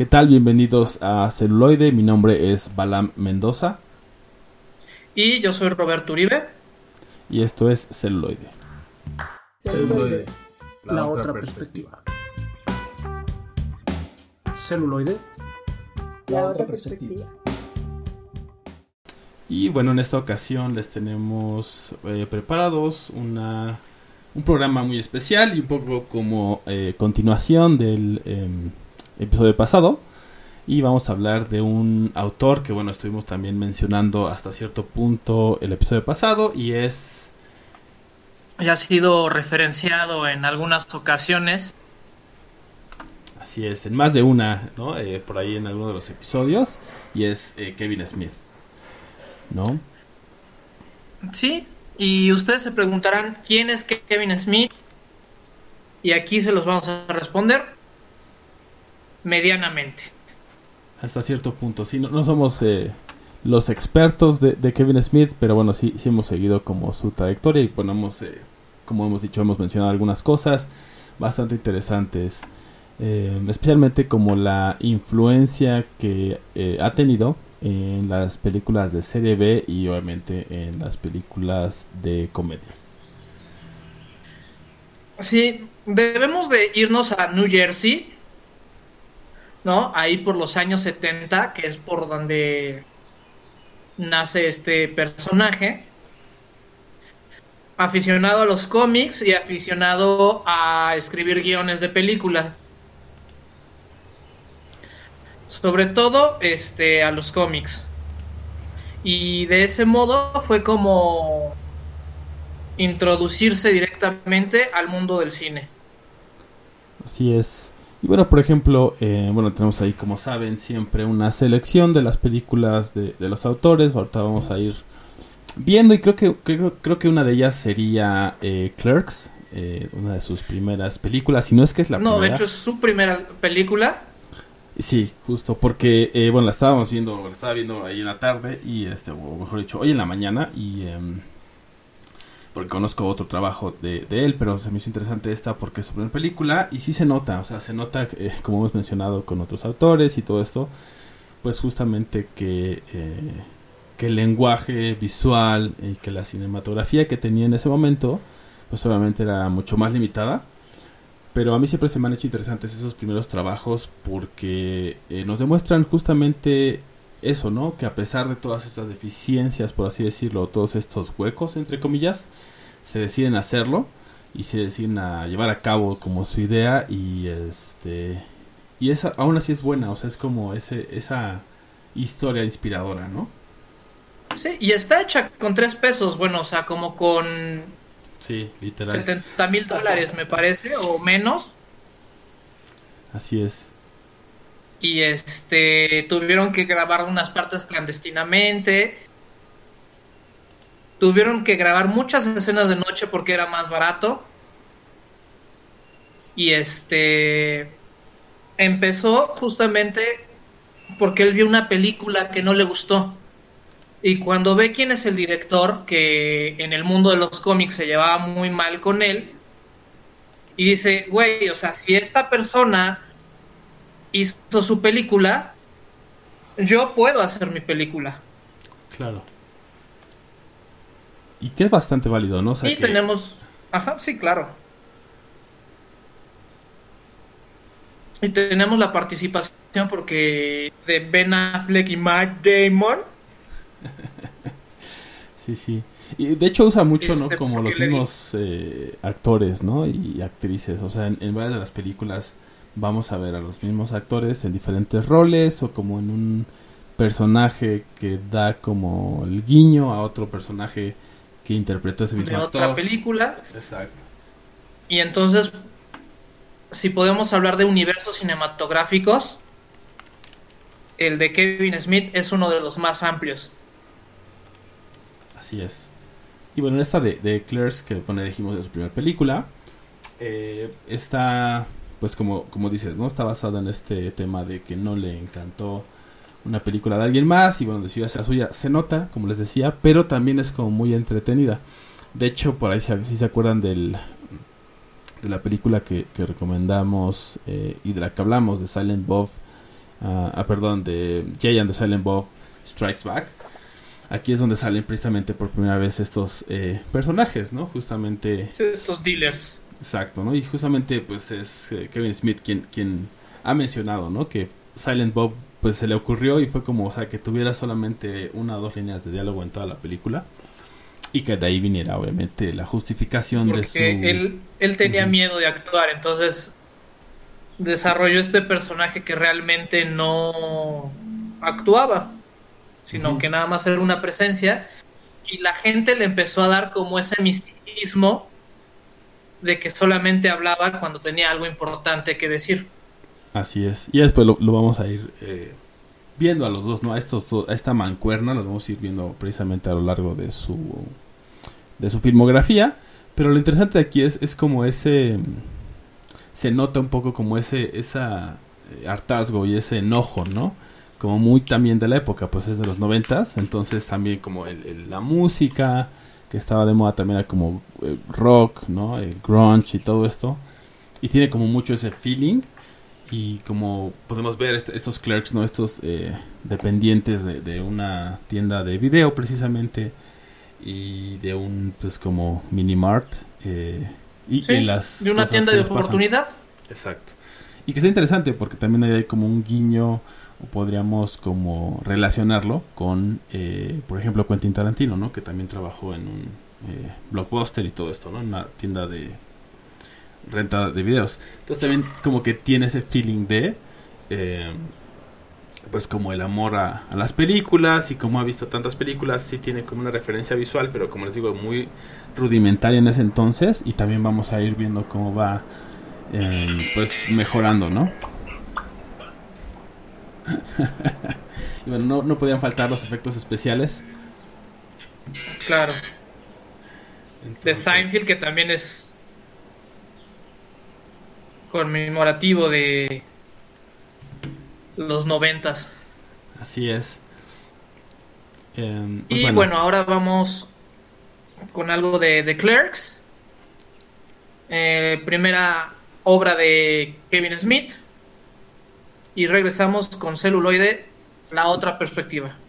¿Qué tal? Bienvenidos a Celuloide. Mi nombre es Balam Mendoza. Y yo soy Roberto Uribe. Y esto es Celuloide. Celuloide, la, otra, perspectiva. Celuloide, la, otra perspectiva. Y bueno, en esta ocasión les tenemos eh, preparados una, un programa muy especial y un poco como eh, continuación del em, episodio pasado. Y vamos a hablar de un autor que, bueno, estuvimos también mencionando hasta cierto punto el episodio pasado y es... Ya ha sido referenciado en algunas ocasiones. Así es, en más de una, ¿no? Eh, por ahí en alguno de los episodios. Y es eh, Kevin Smith, ¿no? Sí, y ustedes se preguntarán quién es Kevin Smith. Y aquí se los vamos a responder medianamente. Hasta cierto punto, sí, no, somos eh, los expertos de, Kevin Smith, pero bueno, sí, sí hemos seguido como su trayectoria y ponemos, eh, como hemos dicho, hemos mencionado algunas cosas bastante interesantes, eh, especialmente como la influencia que ha tenido en las películas de serie B y obviamente en las películas de comedia. Sí, debemos de irnos a New Jersey ¿no? Ahí por los años 70, que es por donde nace este personaje. Aficionado a los cómics y aficionado a escribir guiones de películas. Sobre todo este, a los cómics. Y de ese modo fue como introducirse directamente al mundo del cine. Así es. Y bueno, por ejemplo, eh, bueno, tenemos ahí, como saben, siempre una selección de las películas de, los autores. Ahorita vamos a ir viendo y creo que creo, creo que una de ellas sería eh, Clerks, eh, una de sus primeras películas. Y no es que es la no, primera. No, de hecho es su primera película. Sí, justo, porque, bueno, la estábamos viendo, la estaba viendo ahí en la tarde y, este, o mejor dicho, hoy en la mañana y... Porque conozco otro trabajo de, él, pero se me hizo interesante esta porque es su primera película y sí se nota, o sea, se nota, eh, como hemos mencionado con otros autores y todo esto, pues justamente que, eh, que el lenguaje visual y que la cinematografía que tenía en ese momento, pues obviamente era mucho más limitada. Pero a mí siempre se me han hecho interesantes esos primeros trabajos porque eh, nos demuestran justamente eso, ¿no? Que a pesar de todas estas deficiencias, por así decirlo, todos estos huecos, entre comillas, se deciden hacerlo y se deciden a llevar a cabo como su idea y este y esa aún así es buena, o sea, es como ese esa historia inspiradora, ¿no? Sí, y está hecha con tres pesos, bueno, o sea, como con sí, literal 70 mil dólares, me parece, o menos. Así es y este tuvieron que grabar unas partes clandestinamente. Tuvieron que grabar muchas escenas de noche porque era más barato. Y este empezó justamente porque él vio una película que no le gustó. Y cuando ve quién es el director que en el mundo de los cómics se llevaba muy mal con él y dice güey o sea si esta persona hizo su película, yo puedo hacer mi película. Claro. Y que es bastante válido, ¿no? y tenemos... Ajá, sí, claro. Y tenemos la participación porque de Ben Affleck y Matt Damon. sí, sí. Y de hecho usa mucho, ¿no? Este, Como los mismos eh, actores, ¿no? Y actrices. O sea, en, en varias de las películas vamos a ver a los mismos actores en diferentes roles o como en un personaje que da como el guiño a otro personaje que interpretó ese mismo de otra película. Exacto. Y entonces, si podemos hablar de universos cinematográficos, el de Kevin Smith es uno de los más amplios. Así es. Y bueno, esta de, de Claire's, que pone, dijimos, de su primera película, eh, está pues como, como dices, ¿no? Está basada en este tema de que no le encantó una película de alguien más y bueno, decidió hacer la suya. Se nota, como les decía, pero también es como muy entretenida. De hecho, por ahí si se acuerdan del, de la película que, recomendamos eh, y de la que hablamos, de Silent Bob ah, perdón, de Jay and the Silent Bob Strikes Back. Aquí es donde salen precisamente por primera vez estos eh, personajes, ¿no? Justamente... estos dealers. Exacto, ¿no? Y justamente pues es eh, Kevin Smith quien, quien ha mencionado, ¿no? Que Silent Bob pues se le ocurrió y fue como, o sea, que tuviera solamente una o dos líneas de diálogo en toda la película y que de ahí viniera obviamente la justificación de su... Él, él tenía miedo de actuar, entonces desarrolló este personaje que realmente no actuaba, sino que nada más era una presencia y la gente le empezó a dar como ese misticismo de que solamente hablaba cuando tenía algo importante que decir. Así es. Y después lo, vamos a ir eh, viendo a los dos, ¿no? A, estos a esta mancuerna, lo vamos a ir viendo precisamente a lo largo de su, de su filmografía. Pero lo interesante aquí es, es como ese... Se nota un poco como ese esa eh, hartazgo y ese enojo, ¿no? Como muy también de la época, pues es de los noventas. Entonces también como el, la música que estaba de moda también era como eh, rock, ¿no? El grunge y todo esto. Y tiene como mucho ese feeling y como podemos ver este, estos clerks no estos eh, dependientes de, una tienda de video precisamente y de un pues como mini mart eh, y, las de una tienda de oportunidad exacto y que es interesante porque también hay como un guiño podríamos como relacionarlo con eh, por ejemplo Quentin Tarantino no que también trabajó en un blockbuster y todo esto no en una tienda de renta de videos. Entonces también como que tiene ese feeling de... Eh, pues como el amor a, las películas y como ha visto tantas películas, sí tiene como una referencia visual, pero como les digo, muy rudimentaria en ese entonces y también vamos a ir viendo cómo va eh, pues mejorando, ¿no? y bueno, no, no podían faltar los efectos especiales. Claro. de Seinfeld que también es conmemorativo de los noventas. Así es. Em, pues y bueno. ahora vamos con algo de, The Clerks. Eh, primera obra de Kevin Smith. Y regresamos con celuloide, la otra perspectiva.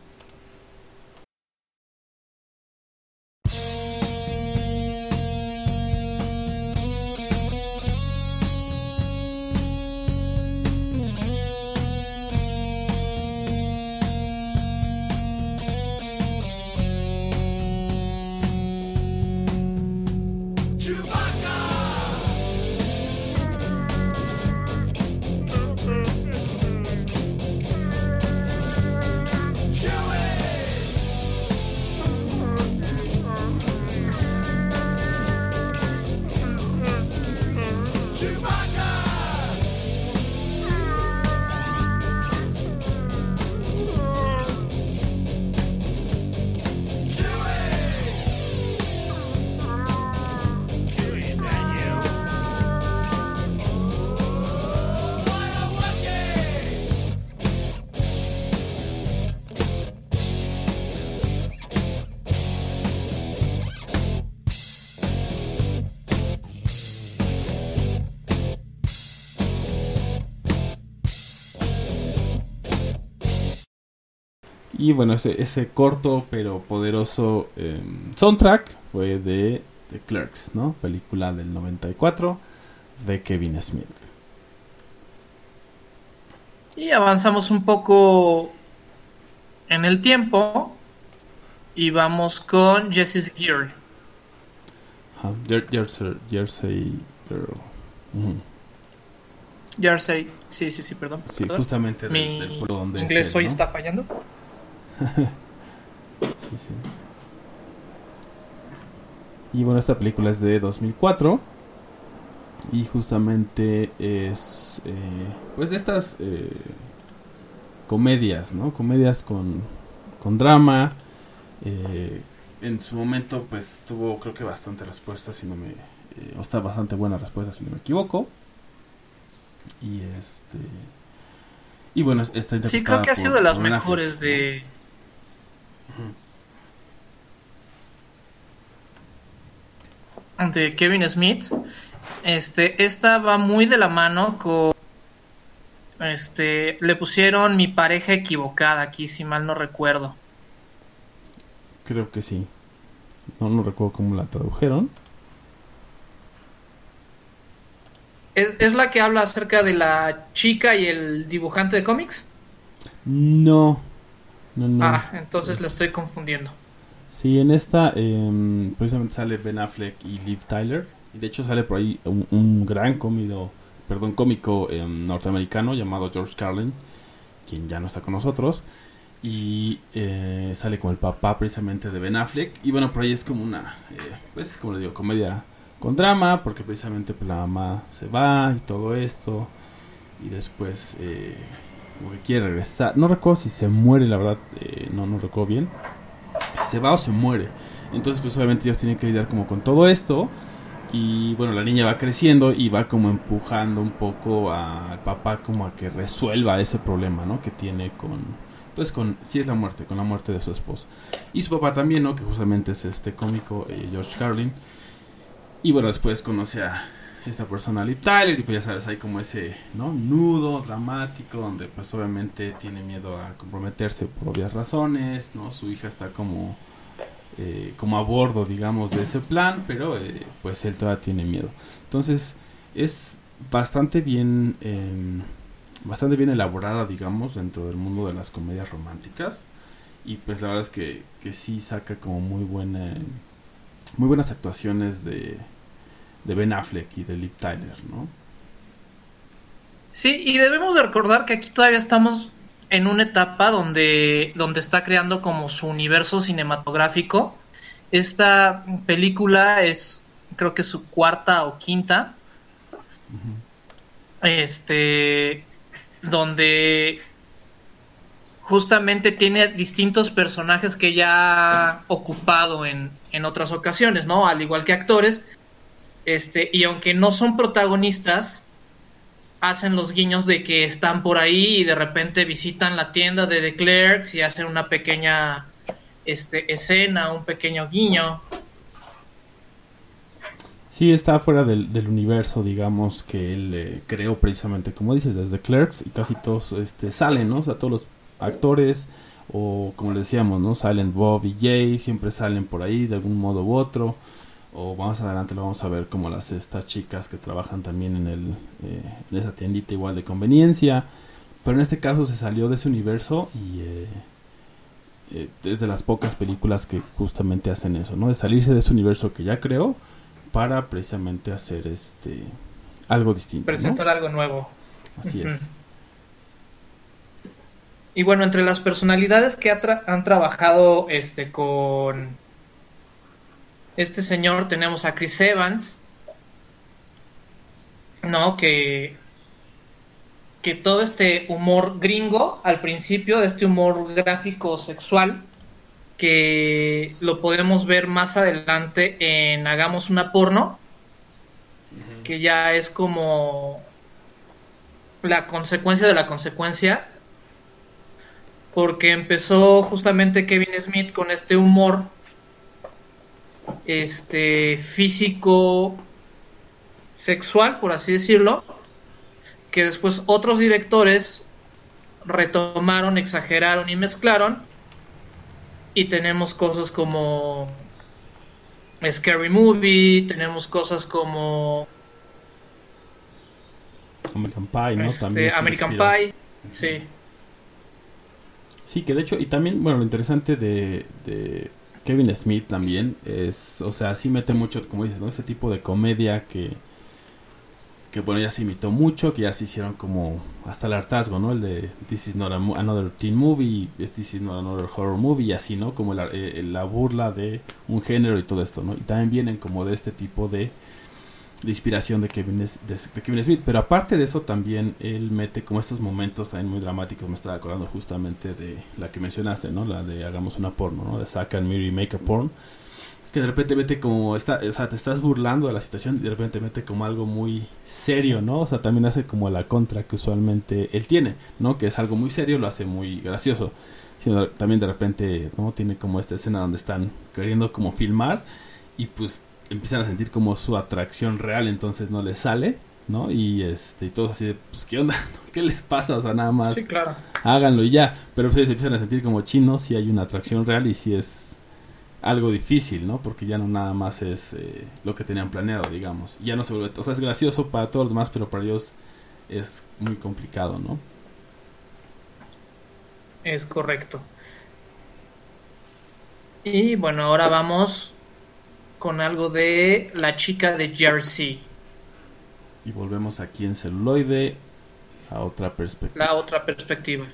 Y bueno, ese, ese corto pero poderoso em, soundtrack fue de The Clerks, ¿no? Película del 94 de Kevin Smith. Y avanzamos un poco en el tiempo y vamos con Jesse's Gear. Jersey, Jersey Girl. Jersey, sí, sí, sí, perdón. Sí, justamente Mi del, pueblo donde inglés hoy está fallando. sí, sí. Y bueno, esta película es de 2004. Y justamente es. Eh, pues de estas. Eh, comedias, ¿no? Comedias con, con drama. Eh, en su momento, pues tuvo, creo que bastante respuesta, si no me. o está bastante buena respuesta, si no me equivoco. Y este. Y bueno, esta Sí, creo que ha sido de las mejores de de Kevin Smith. Este, esta va muy de la mano con Este, le pusieron mi pareja equivocada aquí, si mal no recuerdo. Creo que sí. No, no recuerdo cómo la tradujeron. ¿Es, la que habla acerca de la chica y el dibujante de cómics? No. No, no. Ah, entonces la estoy confundiendo. Sí, en esta eh, precisamente sale Ben Affleck y Liv Tyler. Y de hecho sale por ahí un, gran cómico, perdón, cómico em, norteamericano llamado George Carlin, quien ya no está con nosotros. Y eh, sale con el papá precisamente de Ben Affleck. Y bueno, por ahí es como una, eh, pues como le digo, comedia con drama, porque precisamente pues, la mamá se va y todo esto. Y después eh, como que quiere regresar. No recuerdo si se muere, la verdad, eh, no, no recuerdo bien. Se va o se muere. Entonces pues obviamente ellos tienen que lidiar como con todo esto. Y bueno, la niña va creciendo y va como empujando un poco al papá como a que resuelva ese problema, ¿no? Que tiene con, pues con, si es la muerte, con la muerte de su esposa. Y su papá también, ¿no? Que justamente es este cómico, eh, George Carlin. Y bueno, después conoce a esta persona, Liv Tyler, y pues ya sabes, hay como ese. Nudo dramático, donde pues obviamente tiene miedo a comprometerse por obvias razones, ¿no? Su hija está como, eh, como a bordo, digamos, de ese plan, pero eh, pues él todavía tiene miedo. Entonces, es bastante bien, em, bastante bien elaborada, digamos, dentro del mundo de las comedias románticas. Y pues la verdad es que, que sí saca como muy buena muy buenas actuaciones de, de Ben Affleck y de Liv Tyler, ¿no? Sí, y debemos de recordar que aquí todavía estamos en una etapa donde, donde está creando como su universo cinematográfico. Esta película es, creo que su cuarta o quinta. Este, donde justamente tiene distintos personajes que ya ha ocupado en, en otras ocasiones, ¿no? Al igual que actores. Este, y aunque no son protagonistas, hacen los guiños de que están por ahí y de repente visitan la tienda de The Clerks y hacen una pequeña este, escena, un pequeño guiño. Sí, está fuera del, universo, digamos, que él eh, creó precisamente, como dices, desde Clerks y casi todos este, salen, ¿no? O sea, todos los actores o como le decíamos, ¿no? Salen Bob y Jay, siempre salen por ahí de algún modo u otro. O más adelante lo vamos a ver como las estas chicas que trabajan también en, el, eh, en esa tiendita igual de conveniencia. Pero en este caso se salió de ese universo y eh, eh, es de las pocas películas que justamente hacen eso, ¿no? De salirse de ese universo que ya creó para precisamente hacer este algo distinto. Presentar algo nuevo. Así es. Y bueno, entre las personalidades que han trabajado este con este señor tenemos a Chris Evans, ¿no? Que que todo este humor gringo al principio, de este humor gráfico sexual, que lo podemos ver más adelante en Hagamos una porno, que ya es como la consecuencia de la consecuencia porque empezó justamente Kevin Smith con este humor este físico sexual, por así decirlo, que después otros directores retomaron, exageraron y mezclaron y tenemos cosas como Scary Movie, tenemos cosas como American Pie, ¿no? Este, American Pie, sí. Sí, que de hecho, y también, bueno, lo interesante de, Kevin Smith también es, o sea, sí mete mucho, como dices, ¿no? Ese tipo de comedia que, que bueno, ya se imitó mucho, que ya se hicieron como hasta el hartazgo, ¿no? El de This is not another teen movie, This is not another horror movie, y así, ¿no? Como la, eh, la burla de un género y todo esto, ¿no? Y también vienen como de este tipo de de inspiración de Kevin, de, Kevin Smith. Pero aparte de eso, también él mete como estos momentos también muy dramáticos. Me estaba acordando justamente de la que mencionaste, ¿no? La de Hagamos una porno, ¿no? De Zack and Miri Make a Porn. Que de repente mete como, está, o sea, te estás burlando de la situación y de repente mete como algo muy serio, ¿no? O sea, también hace como la contra que usualmente él tiene, ¿no? Que es algo muy serio, lo hace muy gracioso. Sino también de repente, ¿no? Tiene como esta escena donde están queriendo como filmar y pues empiezan a sentir como su atracción real, entonces no les sale, ¿no? Y este y todos así de, pues, ¿qué onda? ¿Qué les pasa? O sea, nada más Sí, claro. háganlo y ya. Pero ustedes se empiezan a sentir como chinos si hay una atracción real y si es algo difícil, ¿no? Porque ya no nada más es eh, lo que tenían planeado, digamos. Ya no se vuelve, o sea, es gracioso para todos los demás, pero para ellos es muy complicado, ¿no? Es correcto. Y bueno, ahora vamos con algo de la chica de Jersey, Y volvemos aquí en celuloide a otra perspectiva. la otra perspectiva.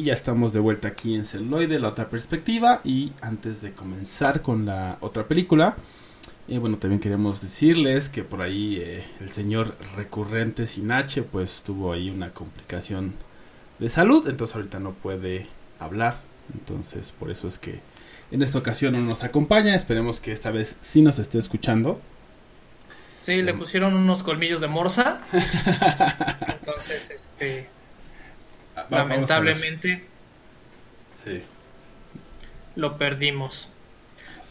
Y ya estamos de vuelta aquí en Celuloide, la otra perspectiva. Y antes de comenzar con la otra película, eh, bueno, también queremos decirles que por ahí eh, el señor recurrente Sinache, pues tuvo ahí una complicación de salud, entonces ahorita no puede hablar. Entonces, por eso es que en esta ocasión no nos acompaña. Esperemos que esta vez sí nos esté escuchando. Sí, le pusieron unos colmillos de morsa. Entonces, este. Lamentablemente Sí. lo perdimos.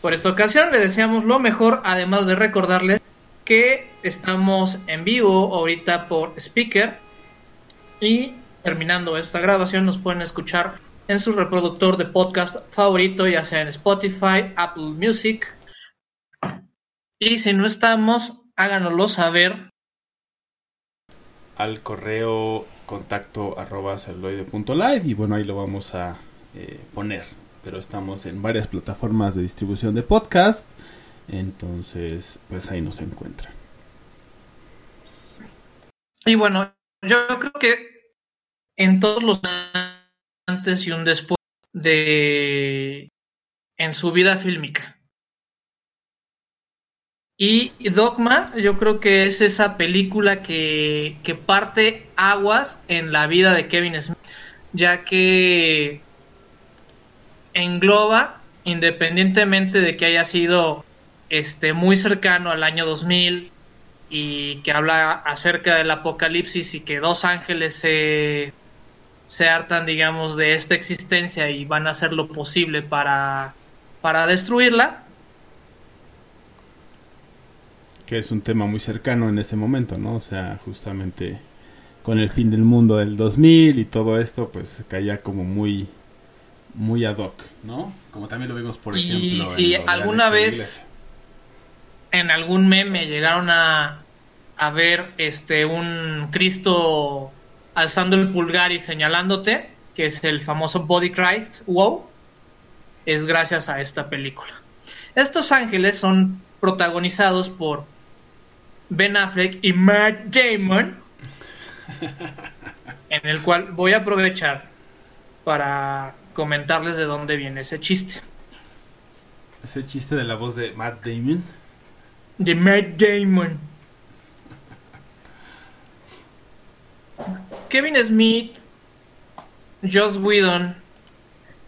Por esta ocasión le deseamos lo mejor, además de recordarles que estamos en vivo ahorita por Speaker y terminando esta grabación nos pueden escuchar en su reproductor de podcast favorito, ya sea en Spotify, Apple Music. Y si no estamos, háganoslo saber. Al correo contacto arroba celuloide.live y bueno, ahí lo vamos a eh, poner. Pero estamos en varias plataformas de distribución de podcast. Entonces, pues ahí nos encuentran. Y bueno, yo creo que en todos los antes y un después de en su vida fílmica. Y Dogma, yo creo que es esa película que, que parte aguas en la vida de Kevin Smith, ya que engloba, independientemente de que haya sido este, muy cercano al año 2000, y que habla acerca del apocalipsis y que dos ángeles se, se hartan, digamos, de esta existencia y van a hacer lo posible para, para destruirla. Que es un tema muy cercano en ese momento, ¿no? O sea, justamente con el fin del mundo del 2000 y todo esto, pues caía como muy muy ad hoc, ¿no? Como también lo vimos, por Y ejemplo, si alguna vez-. En algún meme llegaron a, a ver este un Cristo alzando el pulgar y señalándote, que es el famoso Body Christ, wow, es gracias a esta película. Estos ángeles son protagonizados por Ben Affleck y Matt Damon, en el cual voy a aprovechar para comentarles de dónde viene ese chiste. Ese chiste de la voz de Matt Damon. De Matt Damon. Kevin Smith, Joss Whedon,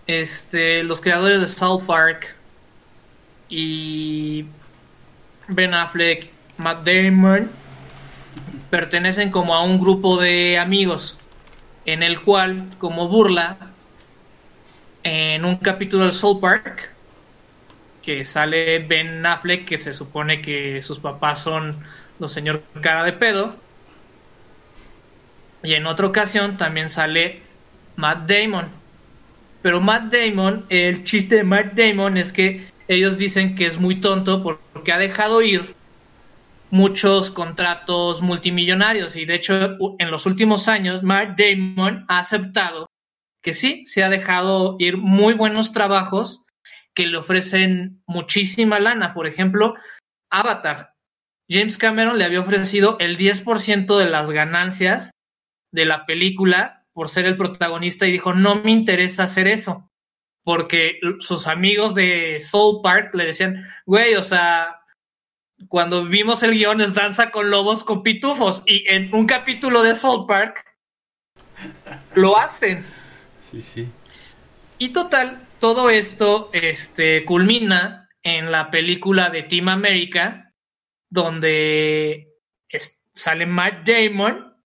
este, los creadores de South Park y Ben Affleck, Matt Damon pertenecen como a un grupo de amigos en el cual, como burla, en un capítulo de South Park, que sale Ben Affleck, que se supone que sus papás son los señor cara de pedo. Y en otra ocasión también sale Matt Damon. Pero Matt Damon, el chiste de Matt Damon es que ellos dicen que es muy tonto porque ha dejado ir muchos contratos multimillonarios y de hecho en los últimos años Matt Damon ha aceptado que sí, se ha dejado ir muy buenos trabajos que le ofrecen muchísima lana. Por ejemplo, Avatar. James Cameron le había ofrecido el 10% de las ganancias de la película por ser el protagonista y dijo, no me interesa hacer eso. Porque sus amigos de Soul Park le decían, güey, o sea, cuando vimos el guion es Danza con Lobos con Pitufos y en un capítulo de Soul Park lo hacen. Sí, sí. Y total, todo esto este, culmina en la película de Team America, donde es- sale Matt Damon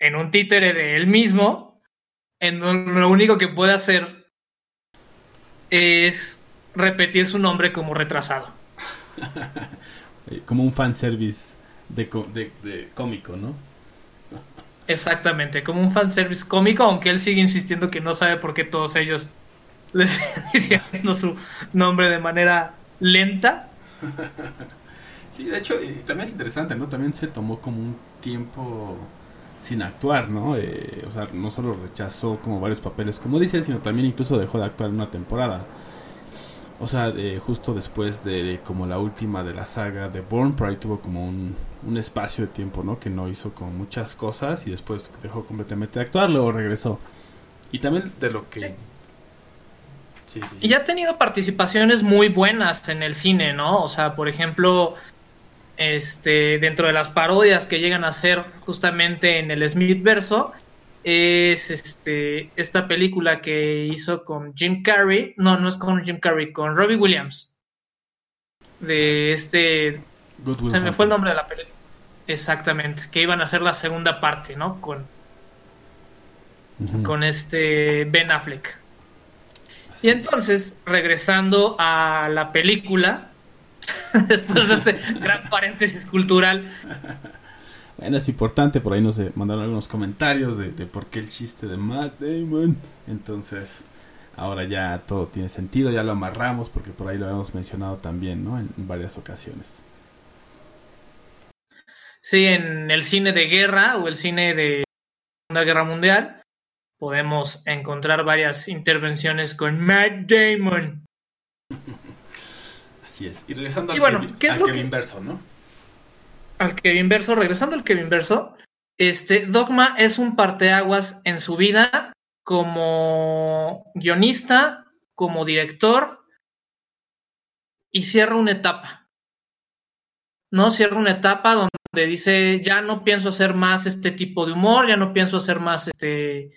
en un títere de él mismo, en donde lo único que puede hacer es repetir su nombre como retrasado. Eh, Como un fanservice de, de, de cómico, ¿no? Exactamente, como un fanservice cómico, aunque él sigue insistiendo que no sabe por qué todos ellos le siguen diciendo su nombre de manera lenta. Sí, de hecho, y también es interesante, ¿no? También se tomó como un tiempo sin actuar, ¿no? Eh, o sea, no solo rechazó como varios papeles, como dice, sino también incluso dejó de actuar en una temporada. O sea, eh, justo después de, de como la última de la saga de Born, por ahí tuvo como un, un espacio de tiempo, ¿no? Que no hizo como muchas cosas y después dejó completamente de actuar, luego regresó. Y también de lo que... Sí. Sí, sí, sí. Y ha tenido participaciones muy buenas en el cine, ¿no? O sea, por ejemplo, este, dentro de las parodias que llegan a ser justamente en el Smith verso, es este, esta película que hizo con Jim Carrey, no, no es con Jim Carrey, con Robbie Williams. De este, Good se me fue el nombre de la película. Exactamente, que iban a hacer la segunda parte, ¿no? Con, con este Ben Affleck. Así Y es. entonces, regresando a la película, después de este gran paréntesis cultural, Bueno, es importante, por ahí nos eh, mandaron algunos comentarios de, de por qué el chiste de Matt Damon. Entonces, ahora ya todo tiene sentido, ya lo amarramos porque por ahí lo habíamos mencionado también, ¿no? En, en varias ocasiones. sí, en el cine de guerra o el cine de Segunda Guerra Mundial, podemos encontrar varias intervenciones con Matt Damon. Así es. Y regresando Y al, bueno, Kevin, ¿qué es al lo Kevin que- Verso, ¿no? Al Kevin Verso, regresando al Kevin Verso, este Dogma es un parteaguas en su vida como guionista, como director y cierra una etapa. ¿No? Cierra una etapa donde dice, ya no pienso hacer más este tipo de humor, ya no pienso hacer más este,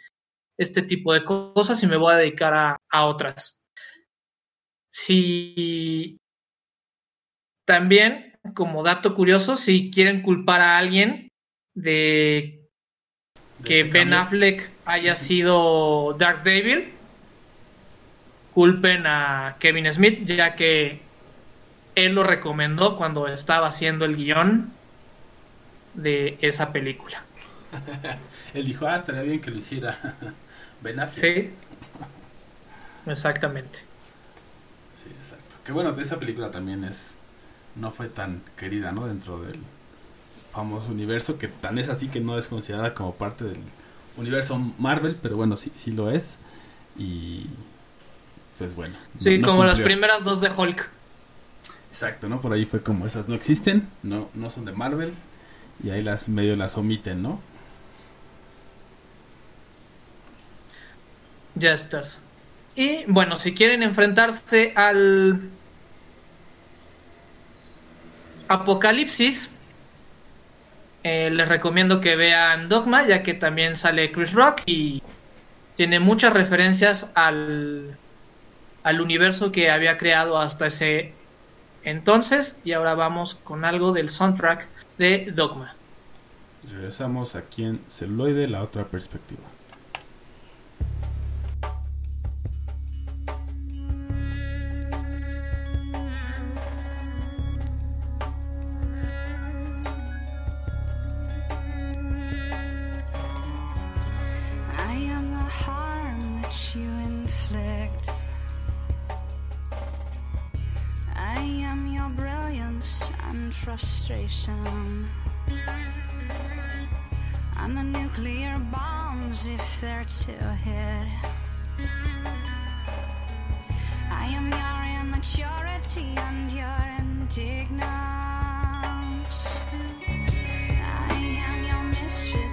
este tipo de cosas y me voy a dedicar a, a otras. Si también, como dato curioso, si quieren culpar a alguien de que ese Ben cambio. Affleck haya sido Dark Devil, culpen a Kevin Smith, ya que él lo recomendó cuando estaba haciendo el guion de esa película. Él dijo, ah, estaría bien que lo hiciera Ben Affleck. Sí, exactamente. Sí, exacto. Que bueno, esa película también es no fue tan querida, ¿no? Dentro del famoso universo, que tan es así que no es considerada como parte del universo Marvel, pero bueno, sí, sí lo es. Y pues bueno. Sí, no- no como las primeras dos de Hulk. Exacto, ¿no? Por ahí fue como esas no existen, no, no son de Marvel, y ahí las medio las omiten, ¿no? Ya estás. Y bueno, si quieren enfrentarse al Apocalipsis, eh, les recomiendo que vean Dogma, ya que también sale Chris Rock y tiene muchas referencias al, al universo que había creado hasta ese entonces. Y ahora vamos con algo del soundtrack de Dogma. Regresamos aquí en celuloide, la otra perspectiva. And frustration. I'm the nuclear bombs if they're to hit. I am your immaturity and your indignance. I am your misfits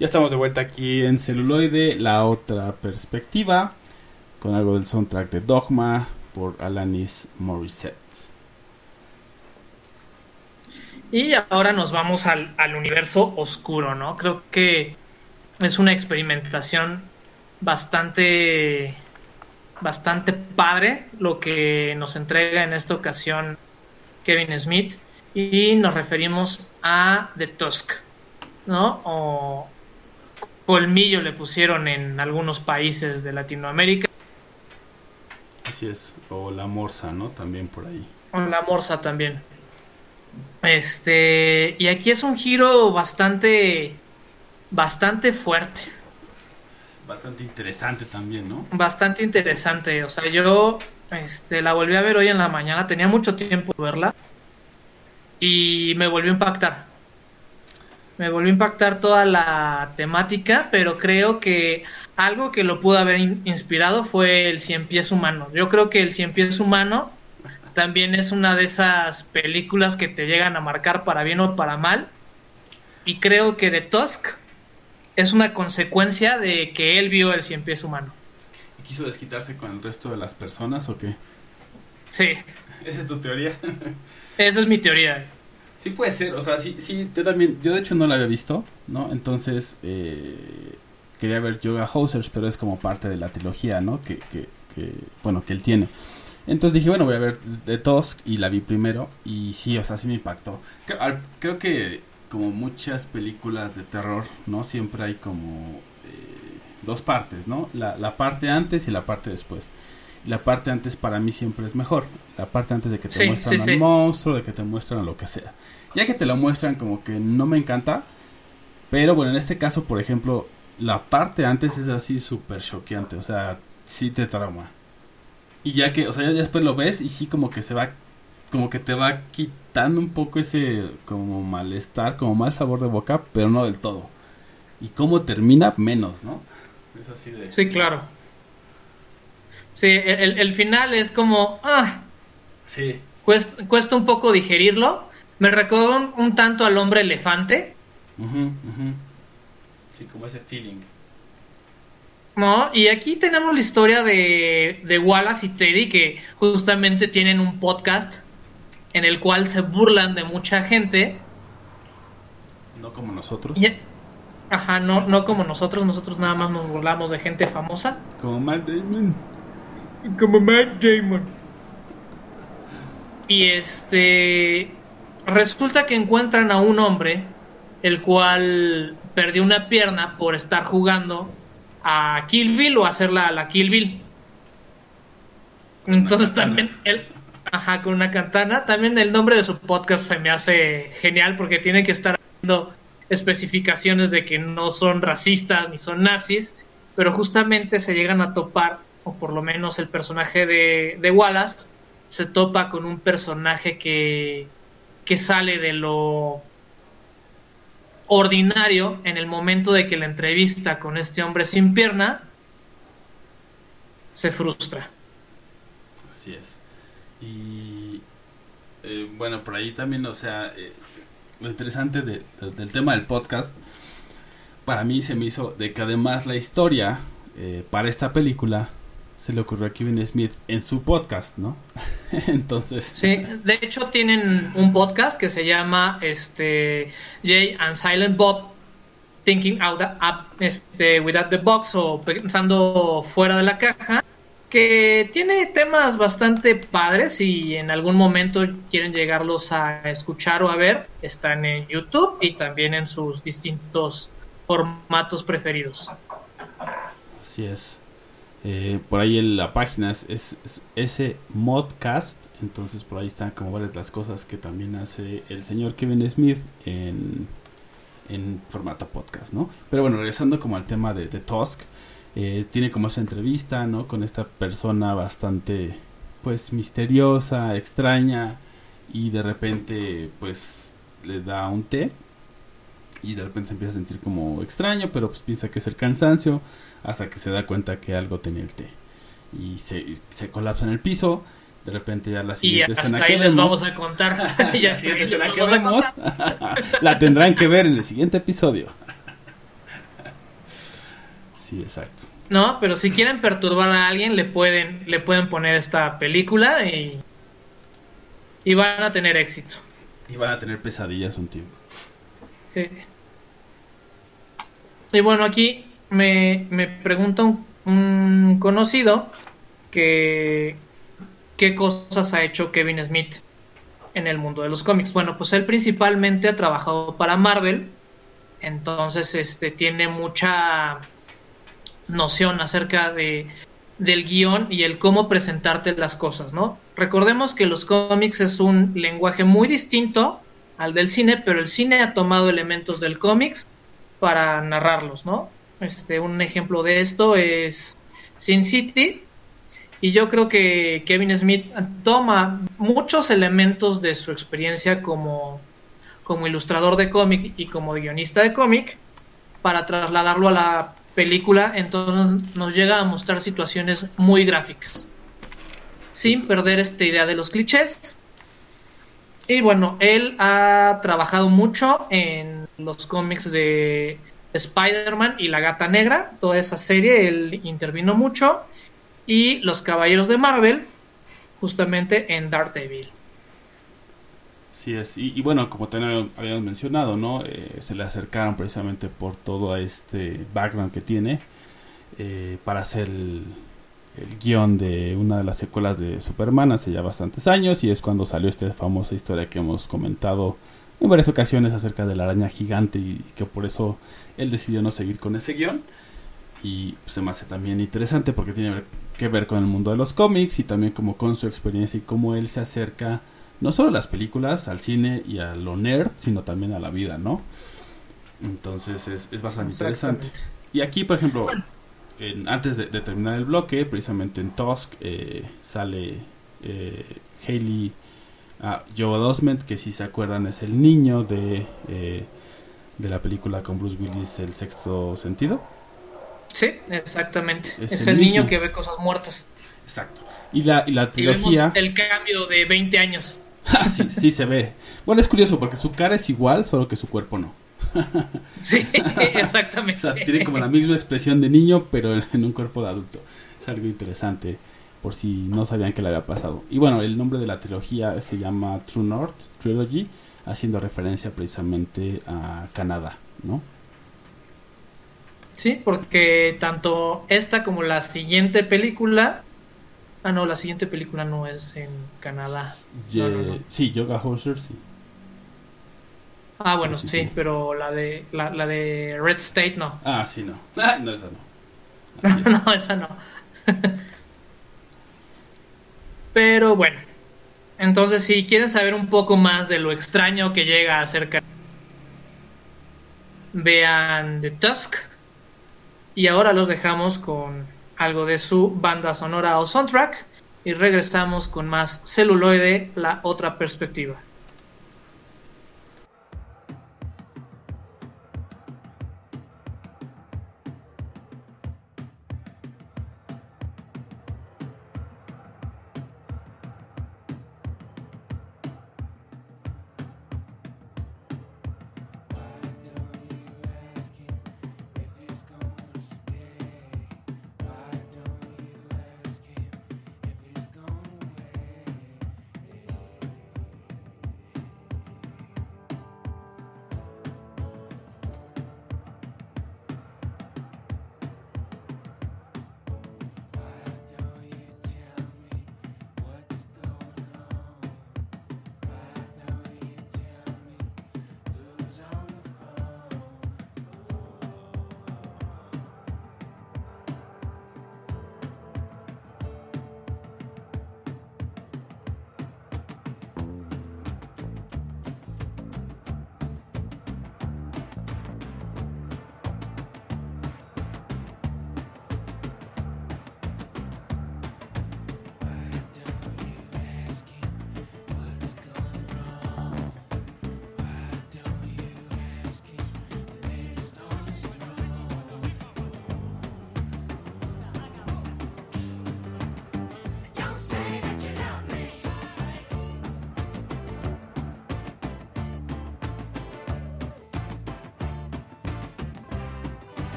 Ya estamos de vuelta aquí en celuloide, la otra perspectiva, con algo del soundtrack de Dogma por Alanis Morissette. Y ahora nos vamos al, al universo oscuro, ¿no? Creo que es una experimentación bastante bastante padre lo que nos entrega en esta ocasión Kevin Smith y nos referimos a The Tusk, ¿no? Colmillo le pusieron en algunos países de Latinoamérica. Así es, o la morsa, ¿no? También por ahí. O la morsa también. Este, y aquí es un giro bastante bastante fuerte. Bastante interesante también, ¿no? Bastante interesante. O sea, yo este, la volví a ver hoy en la mañana. Tenía mucho tiempo de verla. Y me volvió a impactar. Me volvió a impactar toda la temática, pero creo que algo que lo pudo haber in- inspirado fue el Cien Pies Humano. Yo creo que el Cien Pies Humano también es una de esas películas que te llegan a marcar para bien o para mal. Y creo que The Tusk es una consecuencia de que él vio el Cien Pies Humano. ¿Y ¿Quiso desquitarse con el resto de las personas o qué? Sí, ¿Esa es tu teoría? esa es mi teoría. Sí puede ser, o sea, sí, sí, yo también, yo de hecho no la había visto, ¿no? Entonces, eh, quería ver Yoga Hosers, pero es como parte de la trilogía, ¿no? Que, que, que, bueno, que él tiene. Entonces dije, bueno, voy a ver The Tusk y la vi primero y sí, o sea, sí me impactó. Creo, creo que como muchas películas de terror, ¿no? Siempre hay como eh, dos partes, ¿no? La, la parte antes y la parte después. La parte antes para mí siempre es mejor. La parte antes de que te Sí, muestran sí, al sí. monstruo, de que te muestran lo que sea. Ya que te lo muestran como que no me encanta. Pero bueno, en este caso, por ejemplo, la parte antes es así súper choqueante. O sea, sí te trauma. Y ya que, o sea, ya después lo ves y sí como que se va, como que te va quitando un poco ese como malestar, como mal sabor de boca, pero no del todo. Y cómo termina, menos, ¿no? Es así de... Sí, claro. Sí, el, el final es como, ah, Sí. cuesta, cuesta un poco digerirlo. Me recordó un, un tanto al hombre elefante, Ujú, ujú. Sí, como ese feeling. ¿no? Y aquí tenemos la historia de, de Wallace y Teddy, que justamente tienen un podcast en el cual se burlan de mucha gente. No como nosotros. Y, ajá, no, no como nosotros, nosotros nada más nos burlamos de gente famosa. Como Matt Damon. Como Matt Damon. Y este. Resulta que encuentran a un hombre, el cual perdió una pierna por estar jugando a Kill Bill o hacer la, la Kill Bill. Entonces katana. también él, ajá, con una cantana. También el nombre de su podcast se me hace genial porque tiene que estar haciendo especificaciones de que no son racistas ni son nazis, pero justamente se llegan a topar, o por lo menos el personaje de, de Wallace se topa con un personaje que, que sale de lo ordinario en el momento de que la entrevista con este hombre sin pierna se frustra. Así es. Y eh, bueno, por ahí también, o sea, eh, lo interesante de- de- del tema del podcast, para mí se me hizo de que además la historia eh, para esta película se le ocurrió a Kevin Smith en su podcast, ¿no? Entonces, Sí, de hecho tienen un podcast que se llama este Jay and Silent Bob Thinking Out up, este, Without the Box o pensando fuera de la caja que tiene temas bastante padres y en algún momento quieren llegarlos a escuchar o a ver están en YouTube y también en sus distintos formatos preferidos. así es. Eh, por ahí en la página es, es, es ese modcast, entonces por ahí están como varias las cosas que también hace el señor Kevin Smith en, en formato podcast, ¿no? Pero bueno, regresando como al tema de, de Tusk, eh, tiene como esa entrevista, ¿no? Con esta persona bastante, pues, misteriosa, extraña, y de repente, pues, le da un té, y de repente se empieza a sentir como extraño, pero pues piensa que es el cansancio, hasta que se da cuenta que algo tenía el té. Y se, se colapsa en el piso, de repente ya la Y siguiente hasta escena ahí que les vemos... vamos a contar. la Ya siguiente escena que vemos la tendrán que ver en el siguiente episodio. Sí, exacto. ¿no? Pero si quieren perturbar a alguien, le pueden, le pueden poner esta película y, y van a tener éxito. Y van a tener pesadillas un tiempo. Eh, Y bueno, aquí me, me pregunta un, conocido que qué cosas ha hecho Kevin Smith en el mundo de los cómics. Bueno, pues él principalmente ha trabajado para Marvel, entonces este tiene mucha noción acerca de del guion y el cómo presentarte las cosas, ¿no? Recordemos que los cómics es un lenguaje muy distinto al del cine, pero el cine ha tomado elementos del cómics para narrarlos, ¿no? Este, un ejemplo de esto es Sin City, y yo creo que Kevin Smith toma muchos elementos de su experiencia como, como ilustrador de cómic y como guionista de cómic para trasladarlo a la película, entonces nos llega a mostrar situaciones muy gráficas, sin perder esta idea de los clichés. Y bueno, él ha trabajado mucho en los cómics de Spider-Man y la Gata Negra, toda esa serie, él intervino mucho. Y los Caballeros de Marvel, justamente en Daredevil. Sí es, y, bueno, como también habíamos mencionado, ¿no? Eh, se le acercaron precisamente por todo este background que tiene eh, para hacer el, el guion de una de las secuelas de Superman hace ya bastantes años y es cuando salió esta famosa historia que hemos comentado en varias ocasiones acerca de la araña gigante y que por eso él decidió no seguir con ese guion y pues, se me hace también interesante porque tiene que ver con el mundo de los cómics y también como con su experiencia y cómo él se acerca no solo a las películas, al cine y a lo nerd, sino también a la vida, ¿no? Entonces es, es bastante interesante. Y aquí, por ejemplo, en- antes de, de terminar el bloque, precisamente en Tusk eh, sale eh, Haley ah, Joe Osment, que si se acuerdan es el niño de, eh, de la película con Bruce Willis, El Sexto Sentido. Sí, exactamente. Es Es, el el niño que ve cosas muertas. Exacto. Y la, y la Y vemos trilogía... el cambio de 20 años. Ah, sí, sí se ve. Bueno, es curioso porque su cara es igual, solo que su cuerpo no. Sí, O exactamente. sea, tiene como la misma expresión de niño, pero en- en un cuerpo de adulto. Es algo interesante, por si no sabían que le había pasado. Y bueno, el nombre de la trilogía se llama True North Trilogy, haciendo referencia precisamente a Canadá, ¿no? Sí, porque tanto esta como la siguiente película. Ah, no, la siguiente película no es en Canadá. Ye- No, no, no. Sí, Yoga Hoser, sí. Ah, bueno, Sí, sí, sí, sí. pero la de la, la de Red State no. Ah, sí, no. Ah, no, esa no. Es. no, esa no. Pero bueno, entonces si quieren saber un poco más de lo extraño que llega acerca, vean The Tusk. Y ahora los dejamos con algo de su banda sonora o soundtrack y regresamos con más celuloide, la otra perspectiva.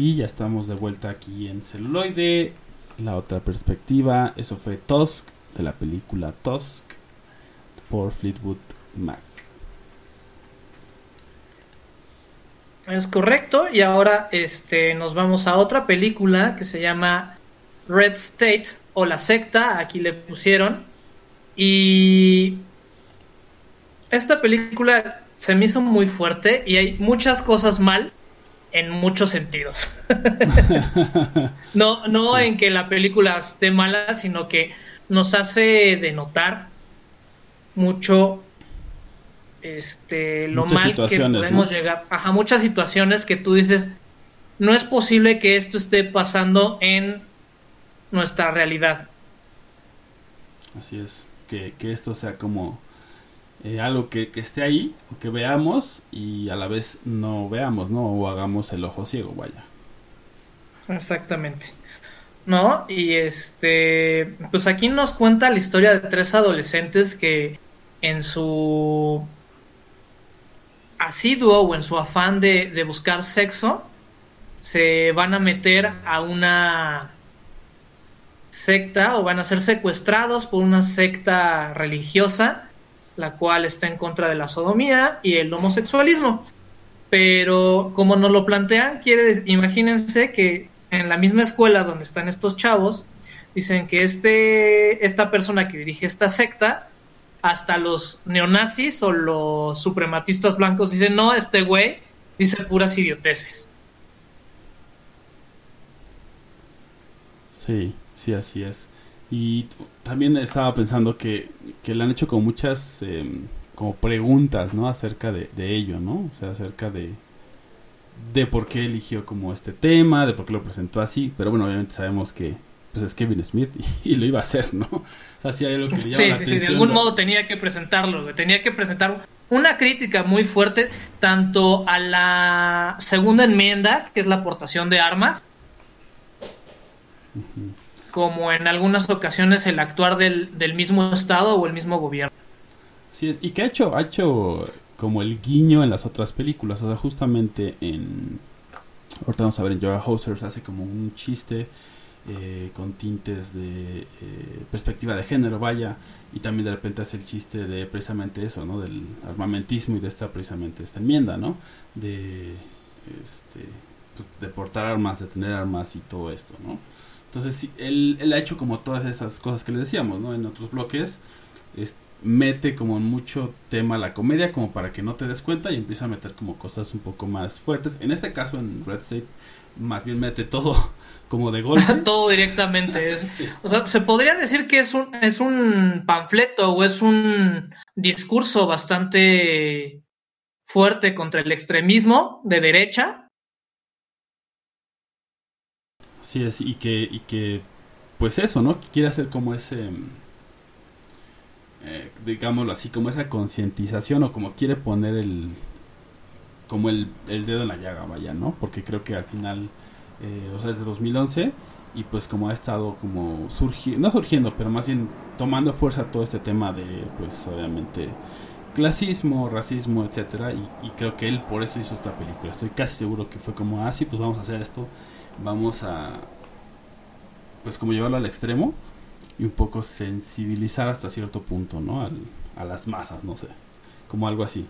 Y ya estamos de vuelta aquí en celuloide. La otra perspectiva, eso fue Tusk, de la película Tusk, por Fleetwood Mac. Es correcto, y ahora este, nos vamos a otra película que se llama Red State o La Secta, aquí le pusieron. Y esta película se me hizo muy fuerte y hay muchas cosas mal en muchos sentidos. no no en que la película esté mala, sino que nos hace denotar mucho este lo Muchas mal que podemos ¿no? llegar. Ajá, muchas situaciones que tú dices, no es posible que esto esté pasando en nuestra realidad. Así es, que, que esto sea como eh, algo que, que esté ahí, o que veamos y a la vez no veamos, ¿no? O hagamos el ojo ciego, vaya. Exactamente. ¿No? Y este, pues aquí nos cuenta la historia de tres adolescentes que en su asiduo o en su afán de, de buscar sexo se van a meter a una secta o van a ser secuestrados por una secta religiosa la cual está en contra de la sodomía y el homosexualismo. Pero como nos lo plantean, quiere imagínense que en la misma escuela donde están estos chavos, dicen que este, esta persona que dirige esta secta, hasta los neonazis o los suprematistas blancos dicen, no, este güey dice puras idioteces. Sí, sí, así es. Y también estaba pensando que, que le han hecho como muchas em, como preguntas, ¿no? Acerca de, de ello, ¿no? O sea, acerca de, de por qué eligió como este tema, de por qué lo presentó así. Pero bueno, obviamente sabemos que pues es Kevin Smith y, y lo iba a hacer, ¿no? O sea, si hay algo que le llama Sí, la sí, sí, de algún ¿no? modo tenía que presentarlo, tenía que presentar una crítica muy fuerte tanto a la segunda enmienda, que es la aportación de armas. Como en algunas ocasiones el actuar del, del mismo Estado o el mismo gobierno. Sí, es, y que ha hecho, ha hecho como el guiño en las otras películas, o sea, justamente en... Ahorita vamos a ver en Hosers hace como un chiste eh, con tintes de eh, perspectiva de género, vaya, y también de repente hace el chiste de precisamente eso, ¿no? Del armamentismo y de esta precisamente esta enmienda, ¿no? De, este, pues, de portar armas, de tener armas y todo esto, ¿no? Entonces, sí, él, él ha hecho como todas esas cosas que le decíamos, ¿no? En otros bloques, es- mete como en mucho tema la comedia como para que no te des cuenta y empieza a meter como cosas un poco más fuertes. En este caso, en Red State, más bien mete todo como de golpe. Todo directamente es... Sí. O sea, se podría decir que es un, es un panfleto o es un discurso bastante fuerte contra el extremismo de derecha, Sí, es, y que, y que, pues eso, ¿no? Que quiere hacer como ese, eh, digámoslo así, como esa concientización o como quiere poner el, como el, el dedo en la llaga, vaya, ¿no? Porque creo que al final, eh, o sea, es de 2011 y pues como ha estado como surgiendo, no surgiendo, pero más bien tomando fuerza todo este tema de, pues obviamente, clasismo, racismo, etcétera, y, creo que él por eso hizo esta película. Estoy casi seguro que fue como, ah, sí, pues vamos a hacer esto vamos a pues como llevarlo al extremo y un poco sensibilizar hasta cierto punto, ¿no? Al- a las masas, no sé, como algo así.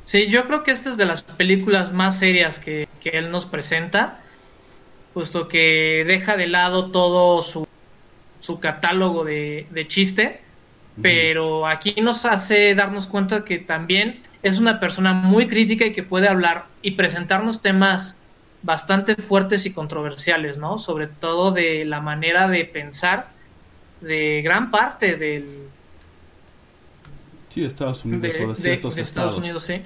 Sí, yo creo que esta es de las películas más serias que, que él nos presenta, puesto que deja de lado todo su, su catálogo de, de chiste, pero aquí nos hace darnos cuenta que también es una persona muy crítica y que puede hablar y presentarnos temas bastante fuertes y controversiales, ¿no? Sobre todo de la manera de pensar de gran parte del, Sí, de Estados Unidos de, o de de- ciertos de estados. Estados Unidos, sí.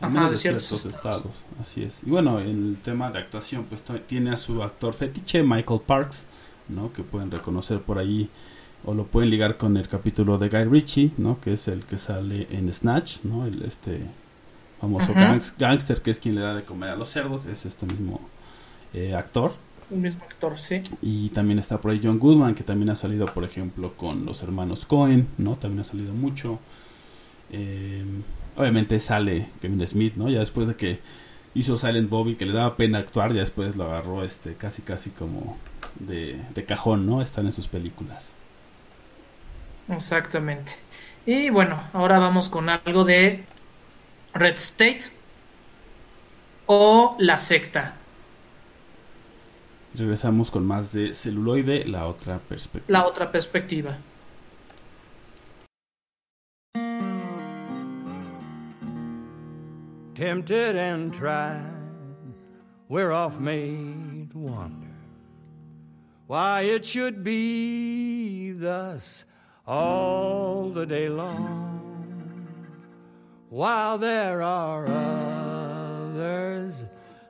Al menos de de ciertos ciertos estados, así es. Y bueno, en el tema de actuación, pues tiene a su actor fetiche, Michael Parks, ¿no? Que pueden reconocer por ahí, o lo pueden ligar con el capítulo de Guy Ritchie, ¿no? Que es el que sale en Snatch, ¿no? El este famoso gangs- gangster que es quien le da de comer a los cerdos, es este mismo eh, actor. Un mismo actor, sí. Y también está por ahí John Goodman, que también ha salido, por ejemplo, con los hermanos Cohen, ¿no? También ha salido mucho. Eh, obviamente sale Kevin Smith, ¿no? Ya después de que hizo Silent Bobby que le daba pena actuar y después lo agarró este casi casi como de, de cajón, ¿no? Están en sus películas. Exactamente. Y bueno, ahora vamos con algo de Red State o La Secta. Regresamos con más de celuloide, la otra perspectiva. La otra perspectiva. tempted and tried, we're off made to wonder why it should be thus all the day long, while there are others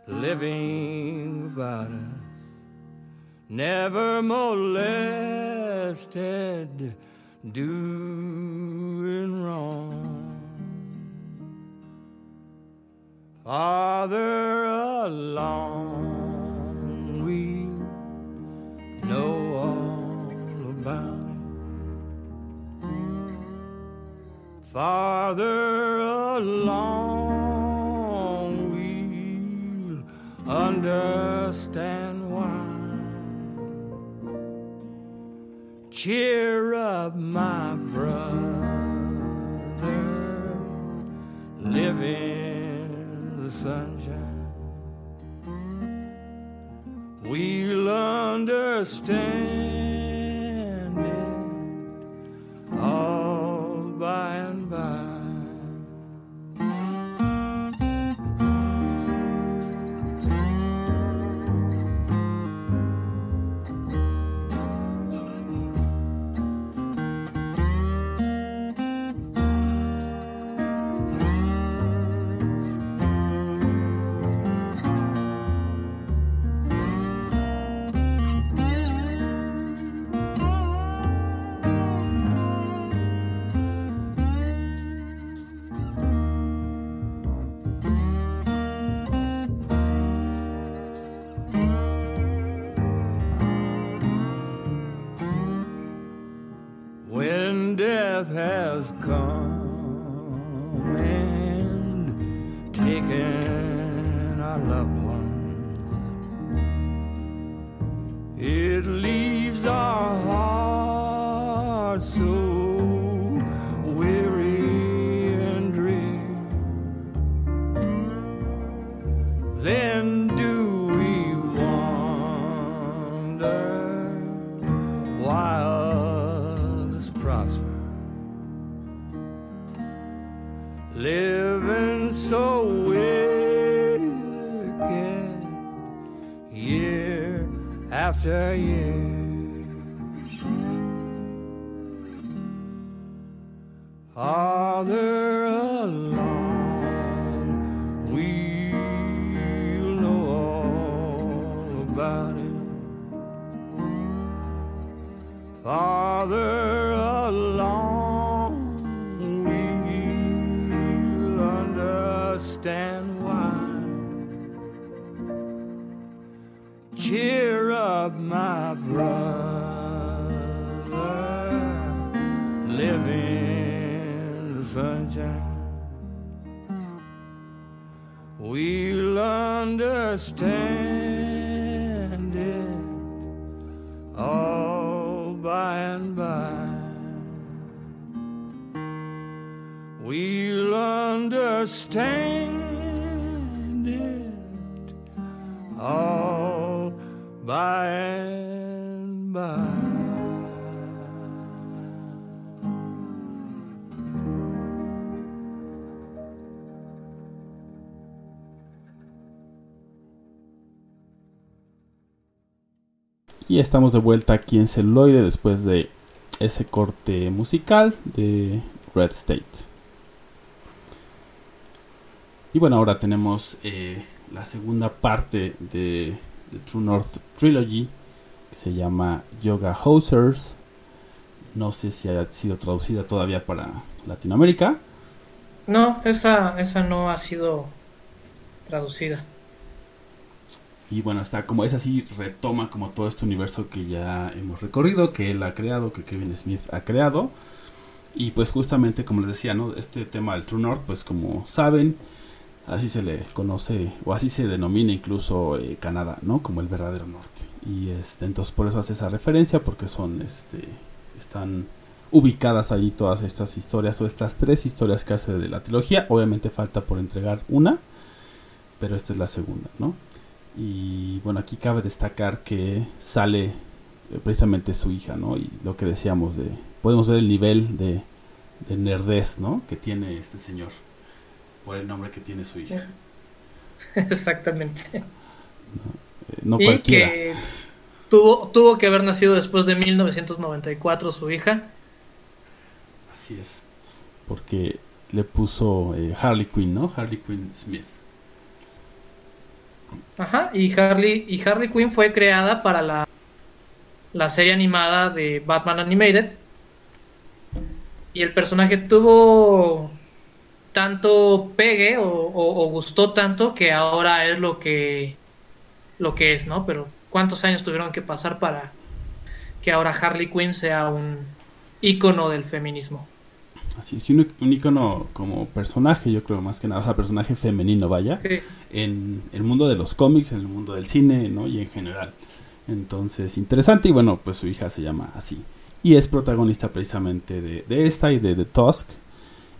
living about us, never molested, doing wrong. Farther along, Farther along, we'll understand why. Cheer up, my brother, live in the sunshine. We'll understand so wicked year after year. Farther along, Up, my brother, live in the sunshine. We'll understand it all by and by. We'll understand Y estamos de vuelta aquí en celuloide después de ese corte musical de Red State. Y bueno, ahora tenemos eh, la segunda parte de, de True North Trilogy que se llama Yoga Hosers. No sé si haya sido traducida todavía para Latinoamérica. No, esa, esa no ha sido traducida. Y bueno, está como es así, retoma como todo este universo que ya hemos recorrido, que él ha creado, que Kevin Smith ha creado. Y pues justamente como les decía, ¿no? Este tema del True North, pues como saben, así se le conoce o así se denomina incluso eh, Canadá, ¿no? Como el verdadero norte. Y este, entonces por eso hace esa referencia porque son, este, están ubicadas ahí todas estas historias o estas tres historias que hace de la trilogía. Obviamente falta por entregar una, pero esta es la segunda, ¿no? Y bueno, aquí cabe destacar que sale eh, precisamente su hija, ¿no? Y lo que decíamos de, podemos ver el nivel de, de nerdez, ¿no? Que tiene este señor por el nombre que tiene su hija. Exactamente. Eh, no y cualquiera. que tuvo, tuvo que haber nacido después de 1994 su hija. Así es. Porque le puso eh, Harley Quinn, ¿no? Harley Quinn Smith. Ajá, y Harley, y Harley Quinn fue creada para la, la serie animada de Batman Animated. Y el personaje tuvo tanto pegue o, o- o gustó tanto que ahora es lo que lo que es, ¿no? Pero ¿cuántos años tuvieron que pasar para que ahora Harley Quinn sea un ícono del feminismo? Así es, un, un icono como personaje, yo creo más que nada, o sea, personaje femenino, vaya, Sí. en el mundo de los cómics, en el mundo del cine, ¿no? Y en general. Entonces, interesante, y bueno, pues su hija se llama así. Y es protagonista precisamente de, de esta y de The Tusk.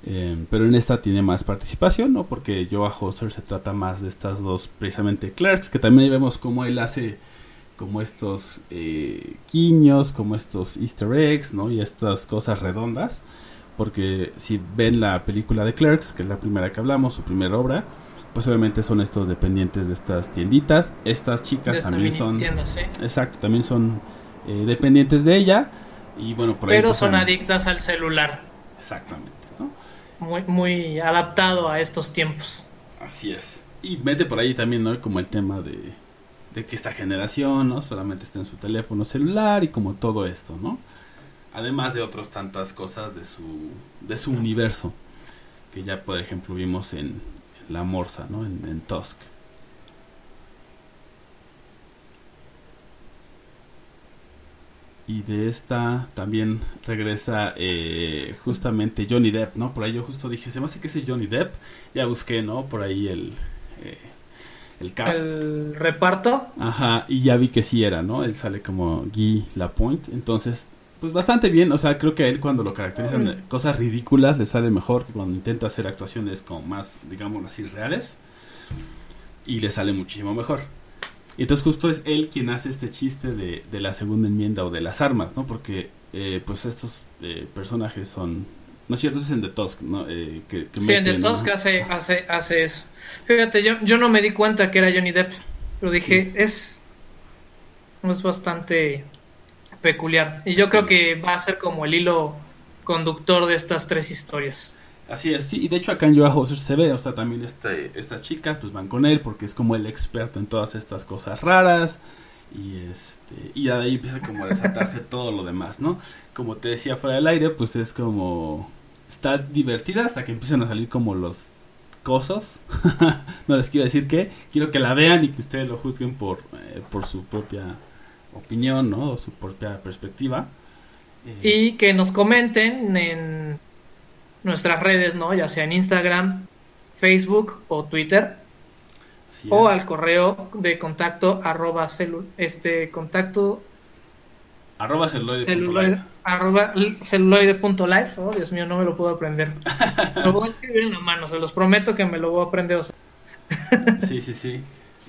Eh, pero en esta tiene más participación, ¿no? Porque Joa Hoster se trata más de estas dos, precisamente clerks, que también vemos cómo él hace como estos eh, guiños, como estos easter eggs, ¿no? Y estas cosas redondas. Porque si ven la película de Clerks, que es la primera que hablamos, su primera obra, pues obviamente son estos dependientes de estas tienditas. Estas chicas también son... sí. Exacto, también son eh, dependientes de ella. Y bueno, por. Pero empiezan- son adictas al celular. Exactamente. Muy, muy adaptado a estos tiempos. Así es. Y mete por ahí también, ¿no? Como el tema de, de que esta generación, ¿no? Solamente está en su teléfono celular y como todo esto, ¿no? Además de otras tantas cosas de su, de su universo. Que ya, por ejemplo, vimos en La Morsa, ¿no? En, en Tusk. Y de esta también regresa eh, justamente Johnny Depp, ¿no? Por ahí yo justo dije, se me hace que ese es Johnny Depp. Ya busqué, ¿no? Por ahí el, eh, el cast. El reparto, Ajá, y ya vi que sí era, ¿no? Él sale como Guy Lapointe. Entonces, pues bastante bien. O sea, creo que a él cuando lo caracterizan cosas ridículas le sale mejor que cuando intenta hacer actuaciones como más, digamos así, reales. Y le sale muchísimo mejor. Y entonces justo es él quien hace este chiste de, de la segunda enmienda o de las armas, ¿no? Porque eh, pues estos eh, personajes son... No es cierto, es en The Tusk, ¿no? Eh, que, que sí, en The Tusk ¿no? hace, hace, hace eso. Fíjate, yo, yo no me di cuenta que era Johnny Depp, pero dije, es, es bastante peculiar. Y yo creo que va a ser como el hilo conductor de estas tres historias. Así es, sí, y de hecho acá en Joa Hauser se ve, o sea, también este, estas chicas pues van con él porque es como el experto en todas estas cosas raras y este y de ahí empieza como a desatarse todo lo demás, ¿no? Como te decía fuera del aire, pues es como está divertida hasta que empiezan a salir como los cosas. no les quiero decir que quiero que la vean y que ustedes lo juzguen por eh, por su propia opinión, ¿no? O su propia perspectiva. Y que nos comenten en nuestras redes, ¿no? Ya sea en Instagram, Facebook o Twitter. así O es. al correo de contacto arroba celu- este contacto arroba celuloide punto celuloide, live. arroba celuloide.live. Oh, Dios mío, no me lo puedo aprender. lo voy a escribir en la mano, se los prometo que me lo voy a aprender. o sea, Sí, sí, sí.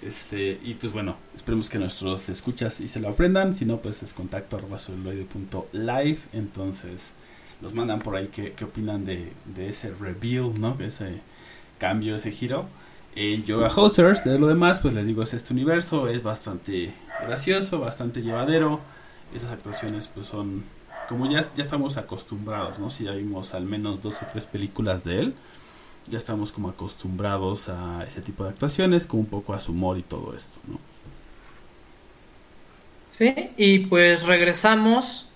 Este, y pues bueno, esperemos que nuestros escuchas y se lo aprendan. Si no, pues es contacto arroba celuloide punto live. Entonces, nos mandan por ahí qué, qué opinan de, de ese reveal, ¿no? Ese cambio, ese giro. En Yoga Hosers, de lo demás, pues les digo, es este universo, es bastante gracioso, bastante llevadero. Esas actuaciones, pues son como ya, ya estamos acostumbrados, ¿no? Si ya vimos al menos dos o tres películas de él, ya estamos como acostumbrados a ese tipo de actuaciones, como un poco a su humor y todo esto, ¿no? Sí, y pues regresamos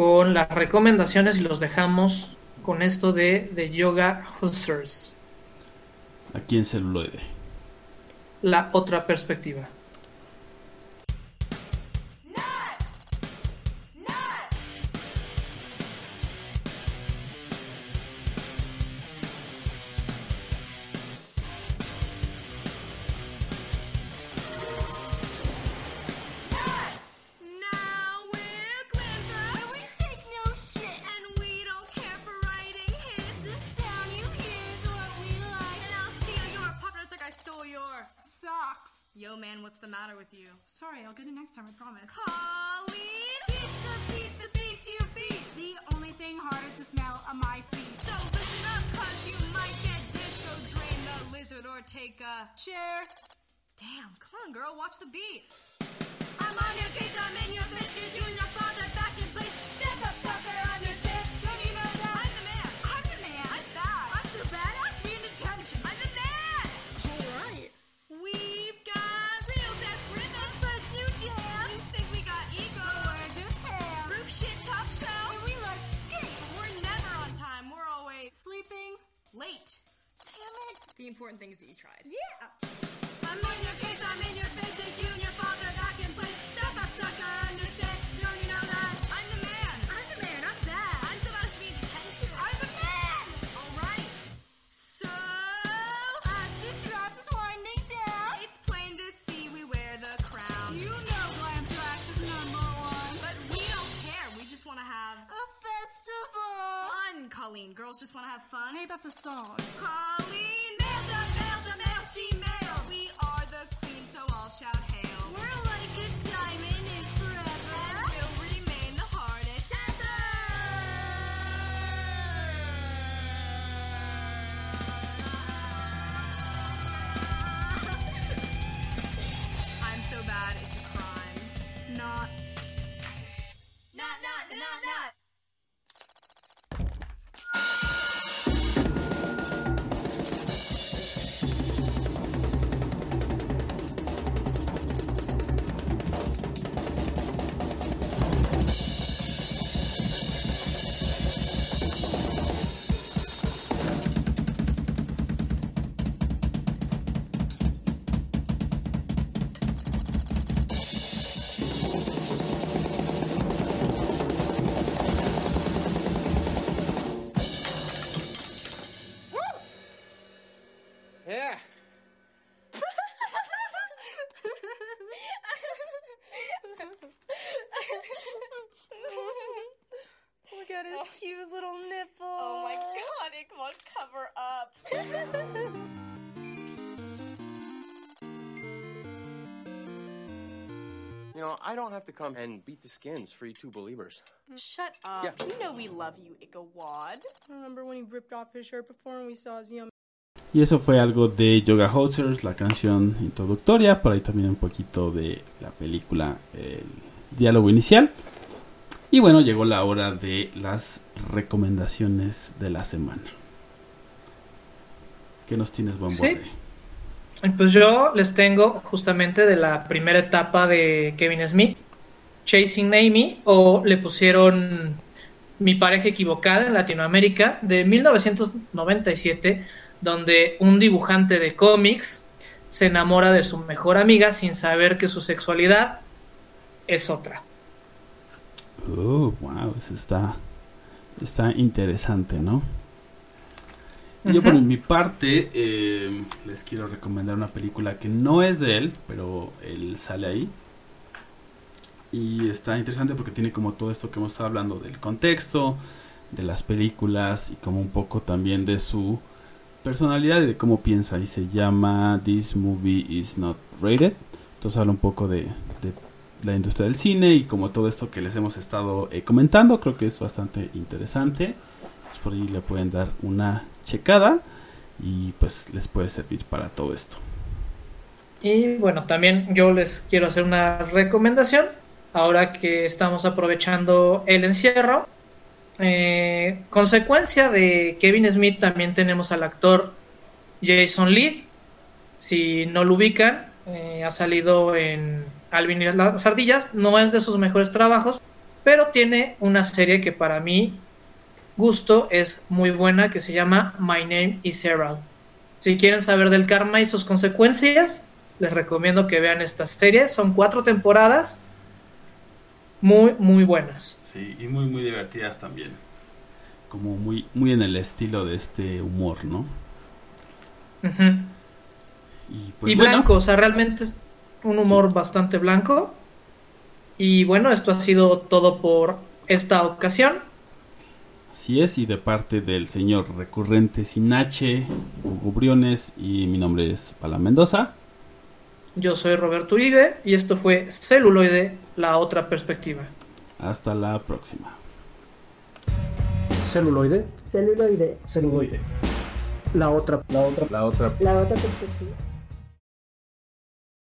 con las recomendaciones y los dejamos con esto de, de Yoga Hustlers, Aquí en celuloide. la otra perspectiva. I'll get it next time, I promise. Colleen! Pizza, pizza, pizza, you beat. The only thing hard is the smell of my feet. So listen up, cause you might get disco, drain the lizard, or take a Chair. Damn, come on, girl, watch the beat. I'm on your case, I'm in your biscuit. You late. Damn it. The important thing is that you tried. Yeah. I'm in your case, I'm in your face. Girls just want to have fun. Hey, that's a song. Colleen, mail the mail, the mail she mailed. Cover up. You know, I don't have to come and beat the skins for you two believers. Shut up. Yeah. You know we love you. Remember when he ripped off his shirt before and we saw his yum Y eso fue algo de Yoga Hosers, la canción introductoria, por ahí también un poquito de la película, el diálogo inicial. Y bueno, llegó la hora de las recomendaciones de la semana. ¿Qué nos tienes, buen Sí. Borre? Pues yo les tengo justamente de la primera etapa de Kevin Smith, Chasing Amy, o le pusieron Mi pareja equivocada en Latinoamérica, de 1997, donde un dibujante de cómics se enamora de su mejor amiga sin saber que su sexualidad es otra. Oh, wow, eso está, está interesante, ¿no? Yo por mi parte eh, les quiero recomendar una película que no es de él, pero él sale ahí. Y está interesante porque tiene como todo esto que hemos estado hablando del contexto, de las películas y como un poco también de su personalidad y de cómo piensa. Y se llama This Movie Is Not Rated. Entonces habla un poco de, de la industria del cine y como todo esto que les hemos estado eh, comentando. Creo que es bastante interesante. Pues por ahí le pueden dar una checada y pues les puede servir para todo esto. Y bueno, también yo les quiero hacer una recomendación. Ahora que estamos aprovechando el encierro, eh, consecuencia de Kevin Smith, también tenemos al actor Jason Lee. Si no lo ubican, eh, ha salido en Alvin y las ardillas. No es de sus mejores trabajos, pero tiene una serie que para mí gusto es muy buena que se llama My Name is Errol. Si quieren saber del karma y sus consecuencias, les recomiendo que vean esta serie. Son cuatro temporadas muy, muy buenas. Sí, y muy, muy divertidas también. Como muy, muy en el estilo de este humor, ¿no? Y pues y bueno, blanco, o sea, realmente es un humor bastante blanco. Y bueno, esto ha sido todo por esta ocasión. Así es, y de parte del señor recurrente Sinache, Hugo Briones, y mi nombre es Pala Mendoza. Yo soy Roberto Uribe y esto fue Celuloide, la otra perspectiva. Hasta la próxima. Celuloide, Celuloide. celuloide. La otra, la otra, la otra. La otra perspectiva.